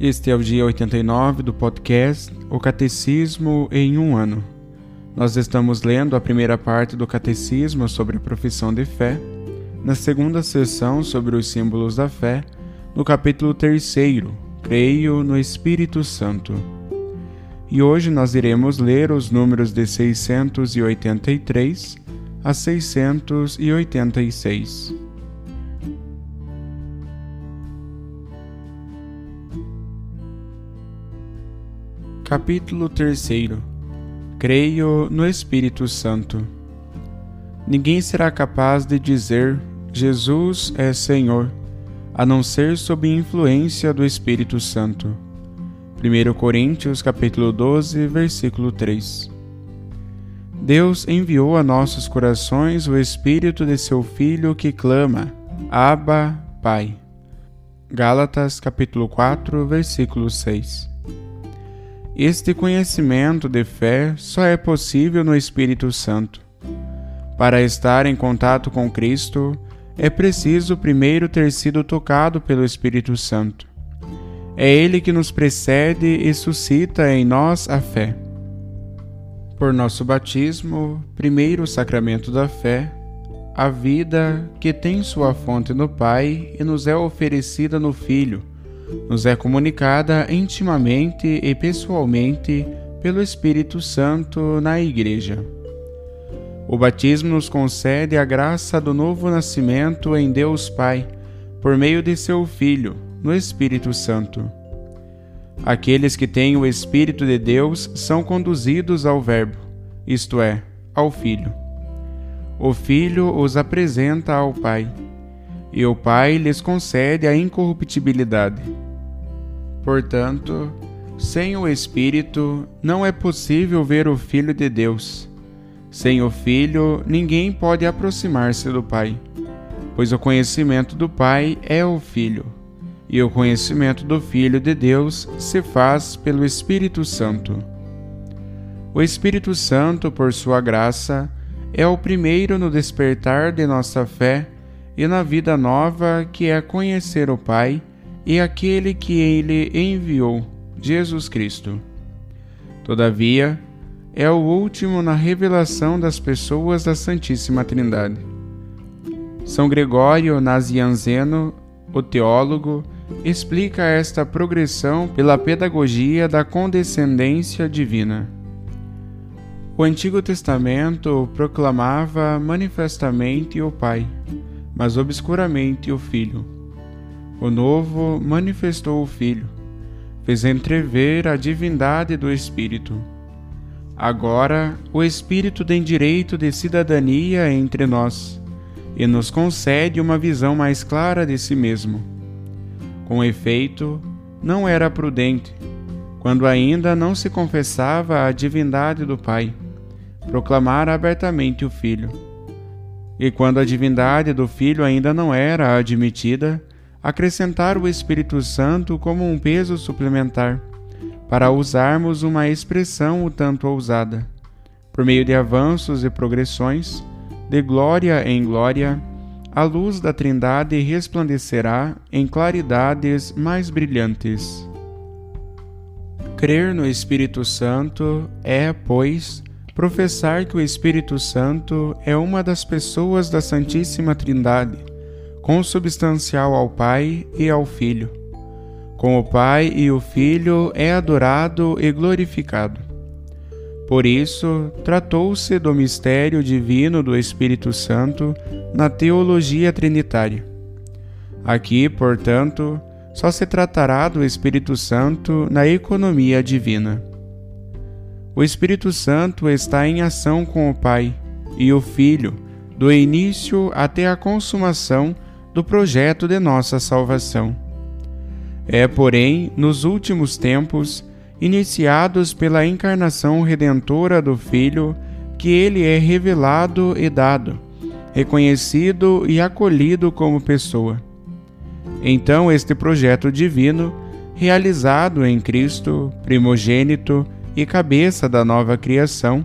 Este é o dia 89 do podcast O Catecismo em um ano. Nós estamos lendo a primeira parte do Catecismo sobre a profissão de fé, na segunda sessão sobre os símbolos da fé, no capítulo 3, Creio no Espírito Santo. E hoje nós iremos ler os números de 683 a 686. Capítulo 3 Creio no Espírito Santo. Ninguém será capaz de dizer Jesus é Senhor, a não ser sob influência do Espírito Santo. 1 Coríntios capítulo 12, versículo 3. Deus enviou a nossos corações o Espírito de seu Filho que clama: Abba, Pai. Gálatas capítulo 4, versículo 6. Este conhecimento de fé só é possível no Espírito Santo. Para estar em contato com Cristo, é preciso primeiro ter sido tocado pelo Espírito Santo. É Ele que nos precede e suscita em nós a fé. Por nosso batismo, primeiro sacramento da fé, a vida que tem sua fonte no Pai e nos é oferecida no Filho nos é comunicada intimamente e pessoalmente pelo Espírito Santo na Igreja. O batismo nos concede a graça do novo nascimento em Deus Pai, por meio de seu Filho, no Espírito Santo. Aqueles que têm o Espírito de Deus são conduzidos ao Verbo, isto é, ao Filho. O Filho os apresenta ao Pai e o Pai lhes concede a incorruptibilidade. Portanto, sem o Espírito não é possível ver o Filho de Deus. Sem o Filho, ninguém pode aproximar-se do Pai, pois o conhecimento do Pai é o Filho, e o conhecimento do Filho de Deus se faz pelo Espírito Santo. O Espírito Santo, por sua graça, é o primeiro no despertar de nossa fé e na vida nova que é conhecer o Pai e aquele que ele enviou, Jesus Cristo. Todavia, é o último na revelação das pessoas da Santíssima Trindade. São Gregório Nazianzeno, o teólogo, explica esta progressão pela pedagogia da condescendência divina. O Antigo Testamento proclamava manifestamente o Pai mas obscuramente o Filho. O Novo manifestou o Filho, fez entrever a divindade do Espírito. Agora, o Espírito tem direito de cidadania entre nós e nos concede uma visão mais clara de si mesmo. Com efeito, não era prudente, quando ainda não se confessava a divindade do Pai, proclamar abertamente o Filho e quando a divindade do Filho ainda não era admitida, acrescentar o Espírito Santo como um peso suplementar, para usarmos uma expressão o tanto ousada. Por meio de avanços e progressões, de glória em glória, a luz da Trindade resplandecerá em claridades mais brilhantes. Crer no Espírito Santo é, pois, professar que o Espírito Santo é uma das pessoas da Santíssima Trindade, consubstancial ao Pai e ao Filho. Com o Pai e o Filho é adorado e glorificado. Por isso, tratou-se do mistério divino do Espírito Santo na teologia trinitária. Aqui, portanto, só se tratará do Espírito Santo na economia divina. O Espírito Santo está em ação com o Pai e o Filho, do início até a consumação do projeto de nossa salvação. É, porém, nos últimos tempos, iniciados pela encarnação redentora do Filho, que ele é revelado e dado, reconhecido e acolhido como pessoa. Então, este projeto divino, realizado em Cristo, primogênito e cabeça da nova criação,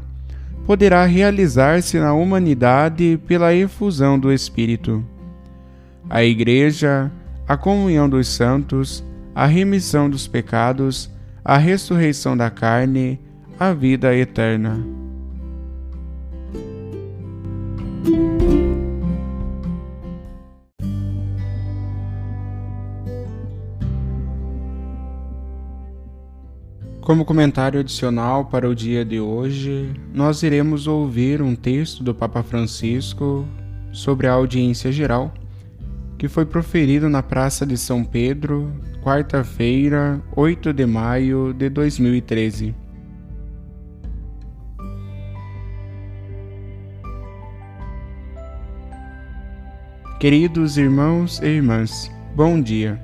poderá realizar-se na humanidade pela efusão do Espírito. A Igreja, a comunhão dos santos, a remissão dos pecados, a ressurreição da carne, a vida eterna. Como comentário adicional para o dia de hoje, nós iremos ouvir um texto do Papa Francisco sobre a audiência geral, que foi proferido na Praça de São Pedro, quarta-feira, 8 de maio de 2013. Queridos irmãos e irmãs, bom dia.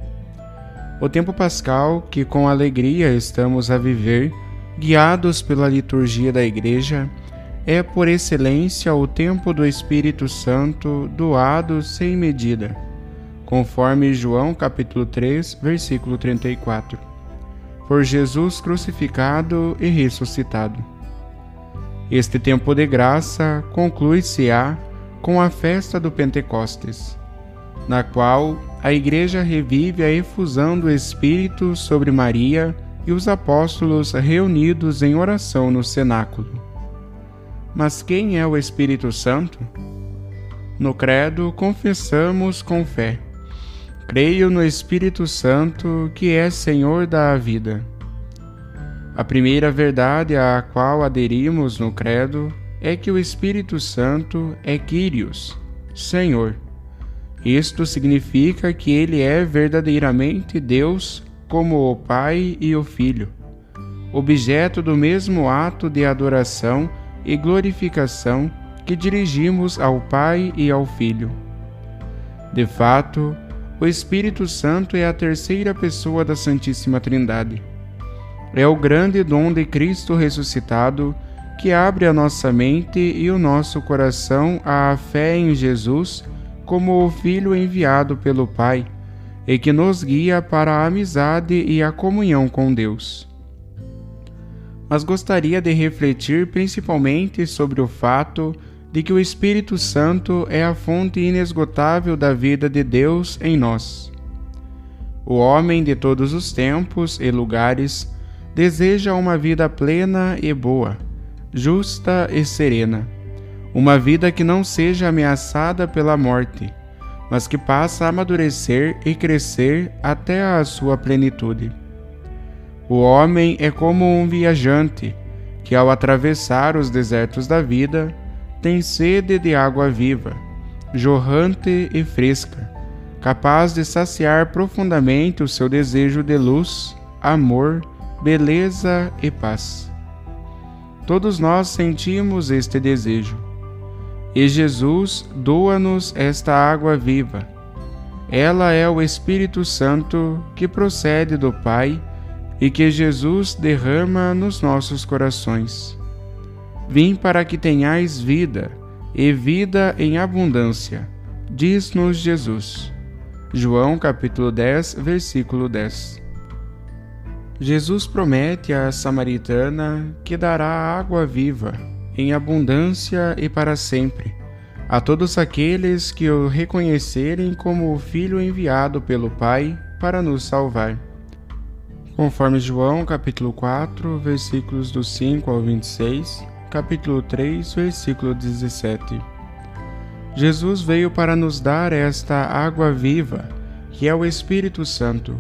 O tempo pascal que com alegria estamos a viver, guiados pela liturgia da Igreja, é por excelência o tempo do Espírito Santo doado sem medida, conforme João capítulo 3, versículo 34. Por Jesus crucificado e ressuscitado. Este tempo de graça conclui-se-á com a festa do Pentecostes, na qual a Igreja revive a efusão do Espírito sobre Maria e os apóstolos reunidos em oração no cenáculo. Mas quem é o Espírito Santo? No Credo, confessamos com fé. Creio no Espírito Santo, que é Senhor da vida. A primeira verdade à qual aderimos no Credo é que o Espírito Santo é Kyrios, Senhor isto significa que ele é verdadeiramente Deus, como o Pai e o Filho, objeto do mesmo ato de adoração e glorificação que dirigimos ao Pai e ao Filho. De fato, o Espírito Santo é a terceira pessoa da Santíssima Trindade. É o grande dom de Cristo ressuscitado que abre a nossa mente e o nosso coração à fé em Jesus como o Filho enviado pelo Pai e que nos guia para a amizade e a comunhão com Deus. Mas gostaria de refletir principalmente sobre o fato de que o Espírito Santo é a fonte inesgotável da vida de Deus em nós. O homem de todos os tempos e lugares deseja uma vida plena e boa, justa e serena uma vida que não seja ameaçada pela morte, mas que passa a amadurecer e crescer até a sua plenitude. O homem é como um viajante que, ao atravessar os desertos da vida, tem sede de água viva, jorrante e fresca, capaz de saciar profundamente o seu desejo de luz, amor, beleza e paz. Todos nós sentimos este desejo e Jesus doa-nos esta água viva. Ela é o Espírito Santo que procede do Pai e que Jesus derrama nos nossos corações. Vim para que tenhais vida, e vida em abundância, diz-nos Jesus. João capítulo 10, versículo 10. Jesus promete à samaritana que dará água viva em abundância e para sempre, a todos aqueles que o reconhecerem como o Filho enviado pelo Pai para nos salvar. Conforme João capítulo 4, versículos do 5 ao 26, capítulo 3, versículo 17. Jesus veio para nos dar esta água viva, que é o Espírito Santo,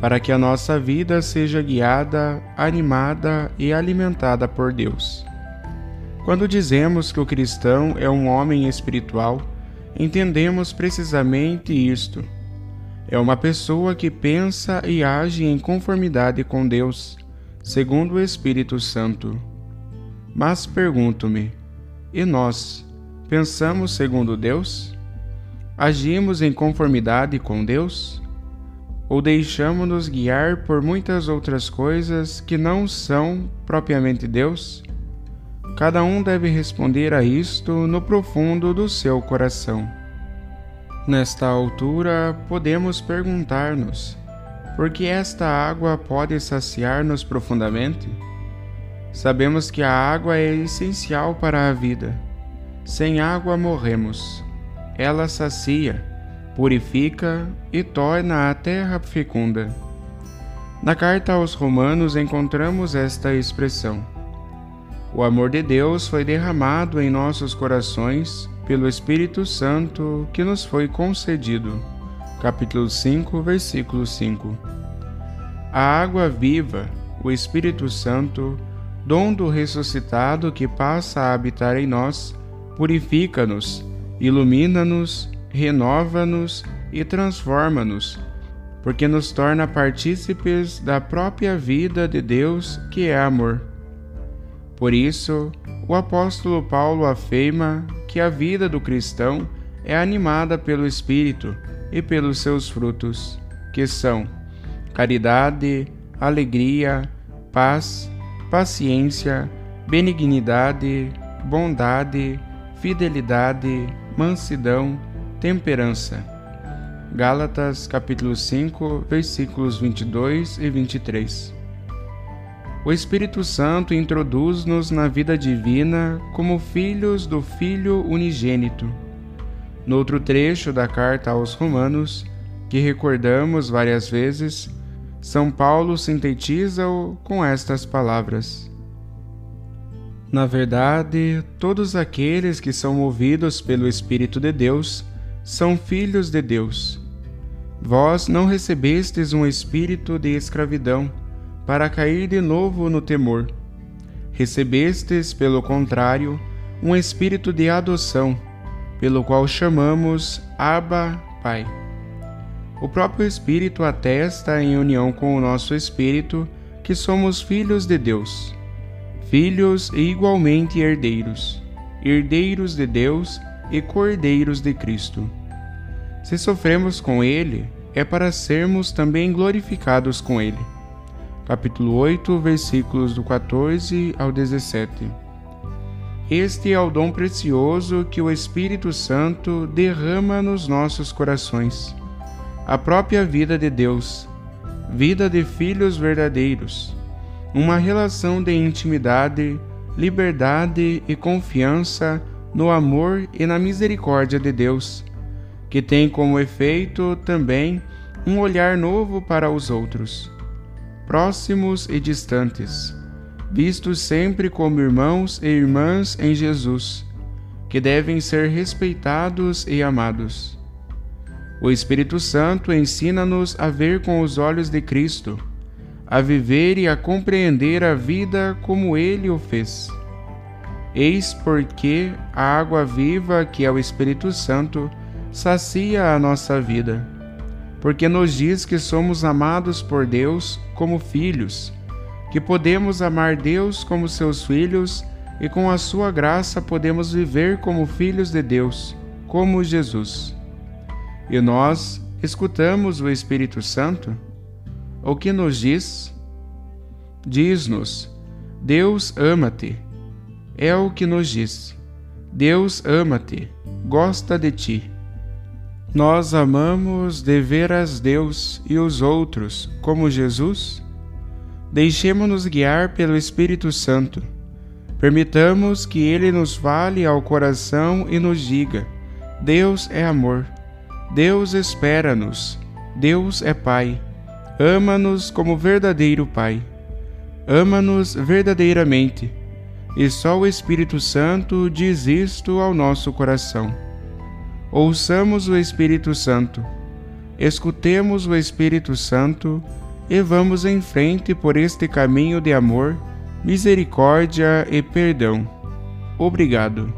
para que a nossa vida seja guiada, animada e alimentada por Deus. Quando dizemos que o cristão é um homem espiritual, entendemos precisamente isto. É uma pessoa que pensa e age em conformidade com Deus, segundo o Espírito Santo. Mas pergunto-me: e nós, pensamos segundo Deus? Agimos em conformidade com Deus? Ou deixamos-nos guiar por muitas outras coisas que não são propriamente Deus? Cada um deve responder a isto no profundo do seu coração. Nesta altura, podemos perguntar-nos: por que esta água pode saciar-nos profundamente? Sabemos que a água é essencial para a vida. Sem água morremos. Ela sacia, purifica e torna a terra fecunda. Na carta aos Romanos encontramos esta expressão o amor de Deus foi derramado em nossos corações pelo Espírito Santo que nos foi concedido. Capítulo 5, versículo 5. A água viva, o Espírito Santo, dom do ressuscitado que passa a habitar em nós, purifica-nos, ilumina-nos, renova-nos e transforma-nos, porque nos torna partícipes da própria vida de Deus, que é amor. Por isso, o apóstolo Paulo afirma que a vida do cristão é animada pelo Espírito e pelos seus frutos, que são caridade, alegria, paz, paciência, benignidade, bondade, fidelidade, mansidão, temperança. Gálatas capítulo 5, versículos 22 e 23. O Espírito Santo introduz-nos na vida divina como filhos do Filho unigênito. No outro trecho da carta aos Romanos, que recordamos várias vezes, São Paulo sintetiza-o com estas palavras: Na verdade, todos aqueles que são movidos pelo Espírito de Deus são filhos de Deus. Vós não recebestes um espírito de escravidão para cair de novo no temor. Recebestes, pelo contrário, um espírito de adoção, pelo qual chamamos Abba, Pai. O próprio Espírito atesta, em união com o nosso espírito, que somos filhos de Deus, filhos e igualmente herdeiros, herdeiros de Deus e cordeiros de Cristo. Se sofremos com Ele, é para sermos também glorificados com Ele capítulo 8, versículos do 14 ao 17. Este é o dom precioso que o Espírito Santo derrama nos nossos corações, a própria vida de Deus, vida de filhos verdadeiros, uma relação de intimidade, liberdade e confiança no amor e na misericórdia de Deus, que tem como efeito também um olhar novo para os outros próximos e distantes, vistos sempre como irmãos e irmãs em Jesus, que devem ser respeitados e amados. O Espírito Santo ensina-nos a ver com os olhos de Cristo, a viver e a compreender a vida como ele o fez. Eis porque a água viva, que é o Espírito Santo, sacia a nossa vida porque nos diz que somos amados por Deus como filhos, que podemos amar Deus como seus filhos e com a sua graça podemos viver como filhos de Deus, como Jesus. E nós escutamos o Espírito Santo? O que nos diz? Diz-nos: Deus ama-te. É o que nos diz. Deus ama-te, gosta de ti. Nós amamos deveras Deus e os outros, como Jesus? Deixemos-nos guiar pelo Espírito Santo. Permitamos que ele nos fale ao coração e nos diga: Deus é amor. Deus espera-nos. Deus é Pai. Ama-nos como verdadeiro Pai. Ama-nos verdadeiramente. E só o Espírito Santo diz isto ao nosso coração. Ouçamos o Espírito Santo, escutemos o Espírito Santo e vamos em frente por este caminho de amor, misericórdia e perdão. Obrigado.